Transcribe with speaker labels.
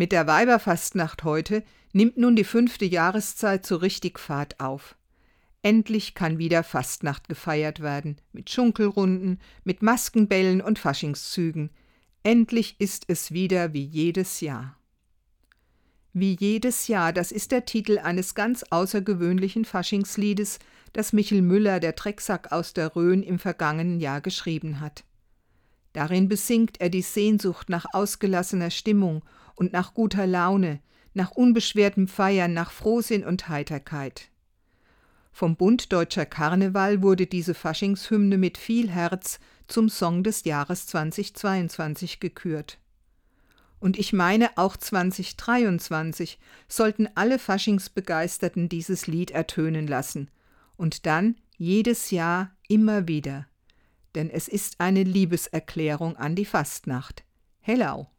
Speaker 1: Mit der Weiberfastnacht heute nimmt nun die fünfte Jahreszeit so richtig Fahrt auf. Endlich kann wieder Fastnacht gefeiert werden, mit Schunkelrunden, mit Maskenbällen und Faschingszügen. Endlich ist es wieder wie jedes Jahr. Wie jedes Jahr, das ist der Titel eines ganz außergewöhnlichen Faschingsliedes, das Michel Müller, der Drecksack aus der Rhön, im vergangenen Jahr geschrieben hat. Darin besingt er die Sehnsucht nach ausgelassener Stimmung und nach guter Laune, nach unbeschwertem Feiern, nach Frohsinn und Heiterkeit. Vom Bund Deutscher Karneval wurde diese Faschingshymne mit viel Herz zum Song des Jahres 2022 gekürt. Und ich meine, auch 2023 sollten alle Faschingsbegeisterten dieses Lied ertönen lassen. Und dann jedes Jahr immer wieder. Denn es ist eine Liebeserklärung an die Fastnacht. Hello!